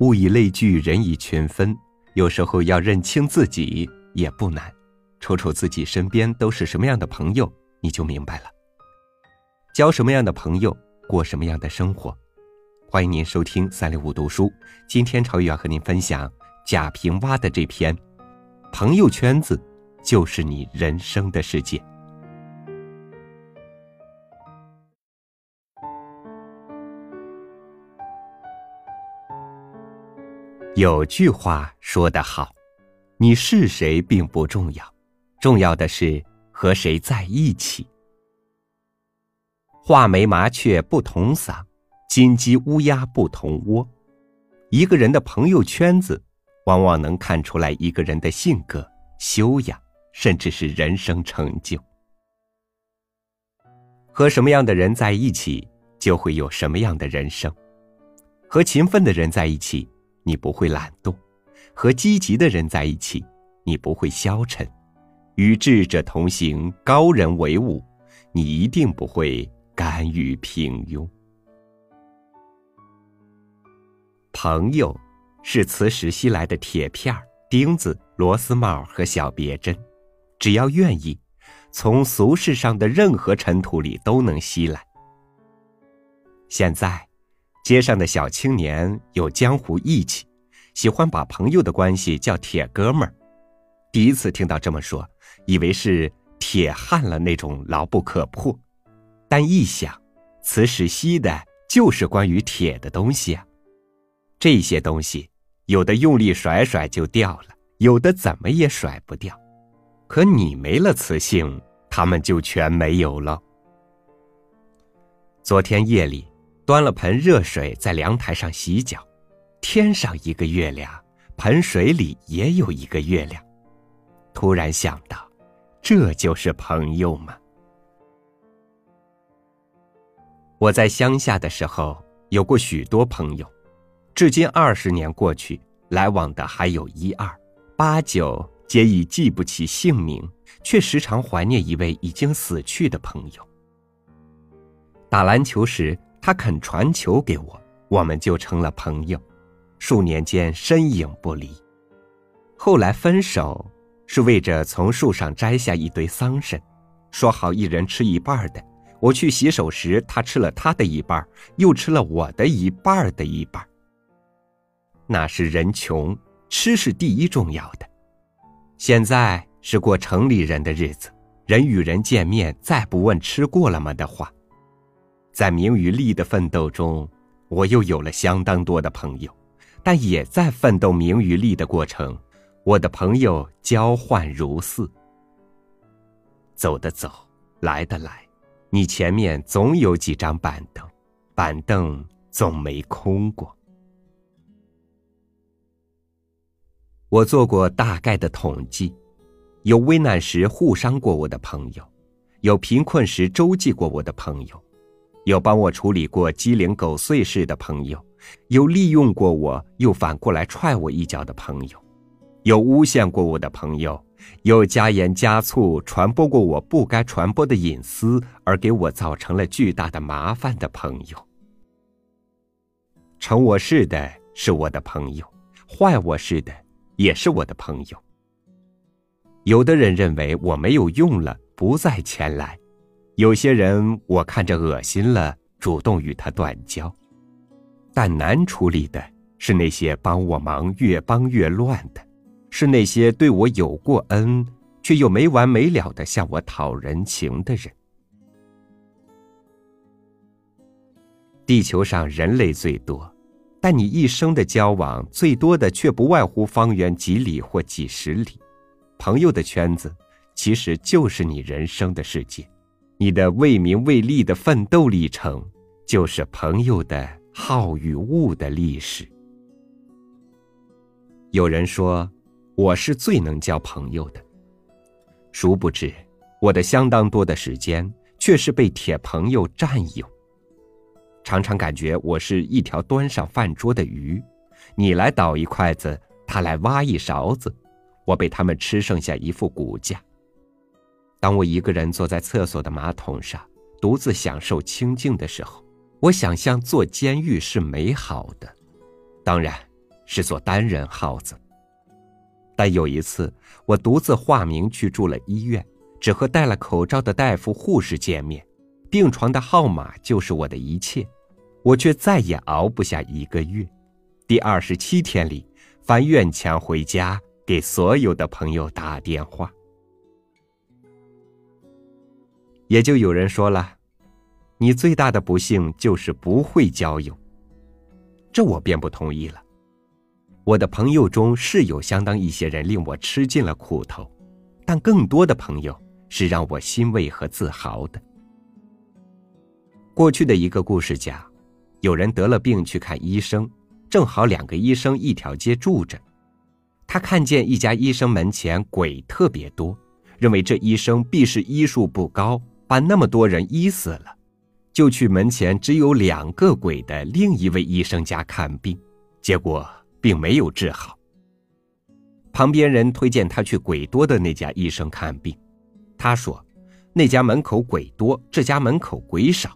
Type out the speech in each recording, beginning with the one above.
物以类聚，人以群分。有时候要认清自己也不难，瞅瞅自己身边都是什么样的朋友，你就明白了。交什么样的朋友，过什么样的生活。欢迎您收听三六五读书。今天朝宇要和您分享贾平凹的这篇《朋友圈子就是你人生的世界》。有句话说得好，你是谁并不重要，重要的是和谁在一起。画眉麻雀不同嗓。金鸡乌鸦不同窝，一个人的朋友圈子，往往能看出来一个人的性格、修养，甚至是人生成就。和什么样的人在一起，就会有什么样的人生。和勤奋的人在一起，你不会懒惰；和积极的人在一起，你不会消沉；与智者同行，高人为伍，你一定不会甘于平庸。朋友，是磁石吸来的铁片、钉子、螺丝帽和小别针，只要愿意，从俗世上的任何尘土里都能吸来。现在，街上的小青年有江湖义气，喜欢把朋友的关系叫铁哥们儿。第一次听到这么说，以为是铁焊了那种牢不可破，但一想，磁石吸的就是关于铁的东西啊。这些东西，有的用力甩甩就掉了，有的怎么也甩不掉。可你没了磁性，它们就全没有了。昨天夜里，端了盆热水在凉台上洗脚，天上一个月亮，盆水里也有一个月亮。突然想到，这就是朋友吗？我在乡下的时候，有过许多朋友。至今二十年过去，来往的还有一二，八九皆已记不起姓名，却时常怀念一位已经死去的朋友。打篮球时，他肯传球给我，我们就成了朋友，数年间身影不离。后来分手，是为着从树上摘下一堆桑葚，说好一人吃一半的。我去洗手时，他吃了他的一半，又吃了我的一半的一半。那是人穷，吃是第一重要的。现在是过城里人的日子，人与人见面再不问吃过了吗的话。在名与利的奋斗中，我又有了相当多的朋友，但也在奋斗名与利的过程，我的朋友交换如似。走的走，来的来，你前面总有几张板凳，板凳总没空过。我做过大概的统计，有危难时互伤过我的朋友，有贫困时周济过我的朋友，有帮我处理过鸡零狗碎事的朋友，有利用过我又反过来踹我一脚的朋友，有诬陷过我的朋友，有加盐加醋传播过我不该传播的隐私而给我造成了巨大的麻烦的朋友。成我事的是我的朋友，坏我事的。也是我的朋友。有的人认为我没有用了，不再前来；有些人我看着恶心了，主动与他断交。但难处理的是那些帮我忙越帮越乱的，是那些对我有过恩却又没完没了的向我讨人情的人。地球上人类最多。但你一生的交往最多的却不外乎方圆几里或几十里，朋友的圈子其实就是你人生的世界，你的为名为利的奋斗历程就是朋友的好与恶的历史。有人说我是最能交朋友的，殊不知我的相当多的时间却是被铁朋友占有。常常感觉我是一条端上饭桌的鱼，你来倒一筷子，他来挖一勺子，我被他们吃剩下一副骨架。当我一个人坐在厕所的马桶上，独自享受清静的时候，我想象做监狱是美好的，当然是做单人耗子。但有一次，我独自化名去住了医院，只和戴了口罩的大夫、护士见面，病床的号码就是我的一切，我却再也熬不下一个月。第二十七天里，翻院墙回家，给所有的朋友打电话。也就有人说了，你最大的不幸就是不会交友。这我便不同意了。我的朋友中是有相当一些人令我吃尽了苦头，但更多的朋友是让我欣慰和自豪的。过去的一个故事讲，有人得了病去看医生，正好两个医生一条街住着，他看见一家医生门前鬼特别多，认为这医生必是医术不高。把那么多人医死了，就去门前只有两个鬼的另一位医生家看病，结果并没有治好。旁边人推荐他去鬼多的那家医生看病，他说：“那家门口鬼多，这家门口鬼少。”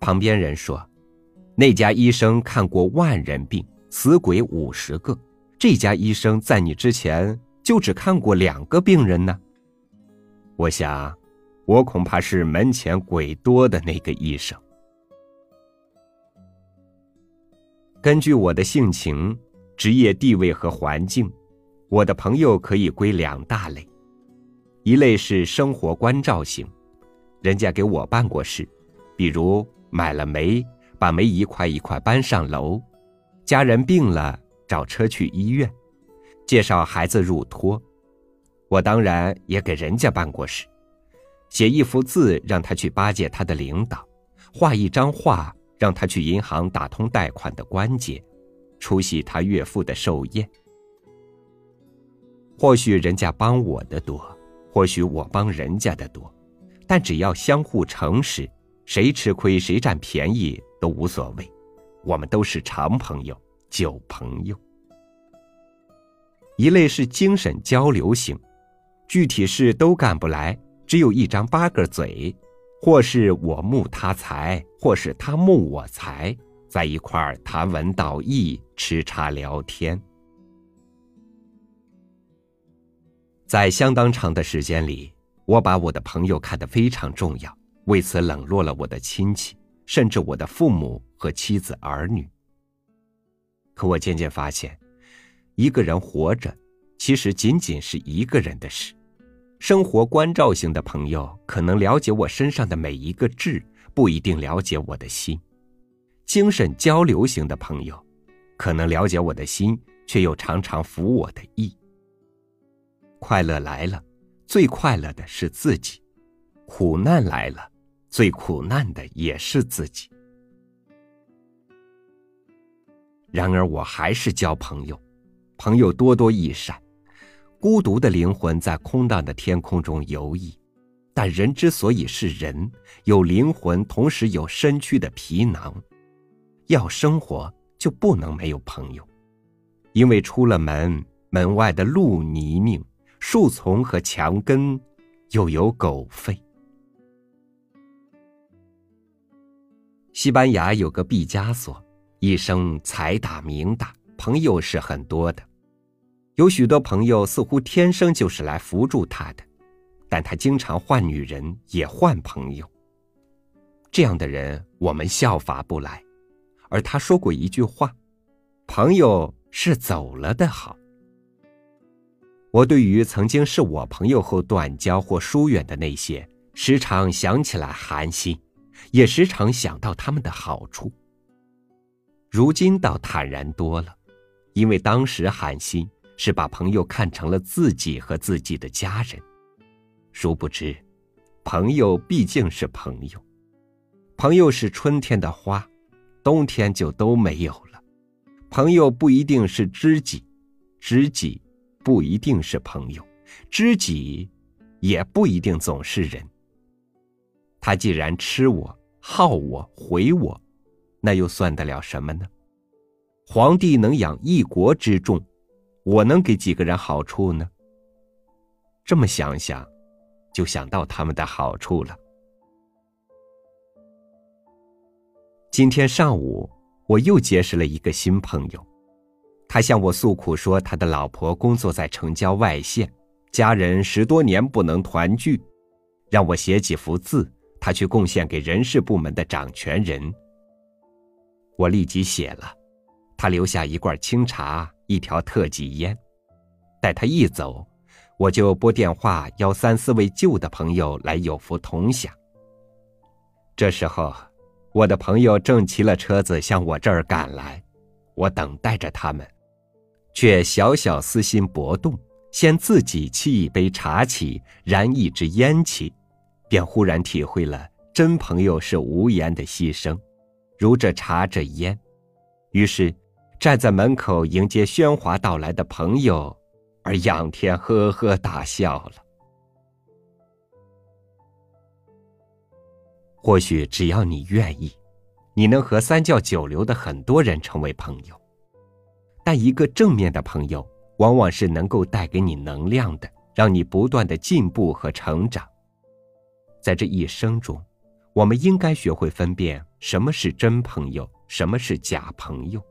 旁边人说：“那家医生看过万人病，死鬼五十个，这家医生在你之前就只看过两个病人呢。”我想。我恐怕是门前鬼多的那个医生。根据我的性情、职业地位和环境，我的朋友可以归两大类：一类是生活关照型，人家给我办过事，比如买了煤，把煤一块一块搬上楼；家人病了，找车去医院；介绍孩子入托，我当然也给人家办过事。写一幅字让他去巴结他的领导，画一张画让他去银行打通贷款的关节，出席他岳父的寿宴。或许人家帮我的多，或许我帮人家的多，但只要相互诚实，谁吃亏谁占便宜都无所谓。我们都是长朋友，旧朋友。一类是精神交流型，具体事都干不来。只有一张八个嘴，或是我慕他才，或是他慕我才，在一块儿谈文道义，吃茶聊天。在相当长的时间里，我把我的朋友看得非常重要，为此冷落了我的亲戚，甚至我的父母和妻子儿女。可我渐渐发现，一个人活着，其实仅仅是一个人的事。生活关照型的朋友可能了解我身上的每一个痣，不一定了解我的心；精神交流型的朋友，可能了解我的心，却又常常服我的意。快乐来了，最快乐的是自己；苦难来了，最苦难的也是自己。然而，我还是交朋友，朋友多多益善。孤独的灵魂在空荡的天空中游弋，但人之所以是人，有灵魂，同时有身躯的皮囊，要生活就不能没有朋友，因为出了门，门外的路泥泞、树丛和墙根，又有狗吠。西班牙有个毕加索，一生财大名大，朋友是很多的。有许多朋友似乎天生就是来扶助他的，但他经常换女人，也换朋友。这样的人我们效法不来，而他说过一句话：“朋友是走了的好。”我对于曾经是我朋友后断交或疏远的那些，时常想起来寒心，也时常想到他们的好处。如今倒坦然多了，因为当时寒心。是把朋友看成了自己和自己的家人，殊不知，朋友毕竟是朋友，朋友是春天的花，冬天就都没有了。朋友不一定是知己，知己不一定是朋友，知己也不一定总是人。他既然吃我、好我、毁我，那又算得了什么呢？皇帝能养一国之众。我能给几个人好处呢？这么想想，就想到他们的好处了。今天上午，我又结识了一个新朋友，他向我诉苦说，他的老婆工作在城郊外县，家人十多年不能团聚，让我写几幅字，他去贡献给人事部门的掌权人。我立即写了，他留下一罐清茶，一条特级烟。待他一走，我就拨电话邀三四位旧的朋友来有福同享。这时候，我的朋友正骑了车子向我这儿赶来，我等待着他们，却小小私心搏动，先自己沏一杯茶起，燃一支烟起，便忽然体会了真朋友是无言的牺牲。如这茶这烟，于是站在门口迎接喧哗到来的朋友，而仰天呵呵大笑了。或许只要你愿意，你能和三教九流的很多人成为朋友。但一个正面的朋友，往往是能够带给你能量的，让你不断的进步和成长。在这一生中。我们应该学会分辨什么是真朋友，什么是假朋友。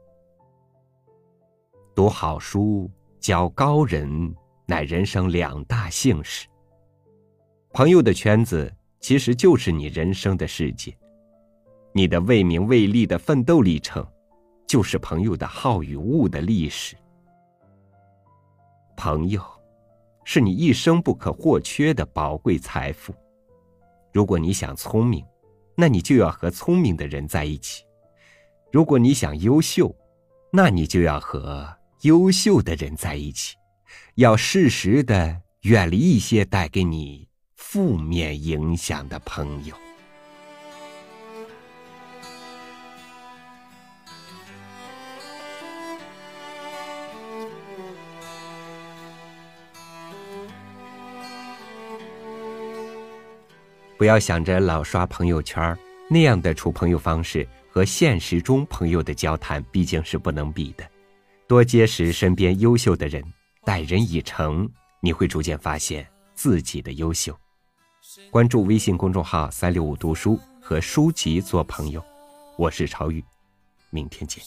读好书、交高人，乃人生两大幸事。朋友的圈子其实就是你人生的世界，你的为名为利的奋斗历程，就是朋友的好与恶的历史。朋友，是你一生不可或缺的宝贵财富。如果你想聪明，那你就要和聪明的人在一起。如果你想优秀，那你就要和优秀的人在一起，要适时的远离一些带给你负面影响的朋友。不要想着老刷朋友圈那样的处朋友方式和现实中朋友的交谈毕竟是不能比的。多结识身边优秀的人，待人以诚，你会逐渐发现自己的优秀。关注微信公众号“三六五读书”和书籍做朋友，我是朝宇，明天见。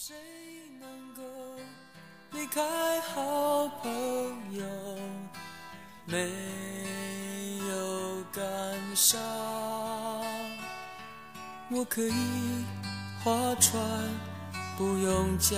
上，我可以划船，不用桨；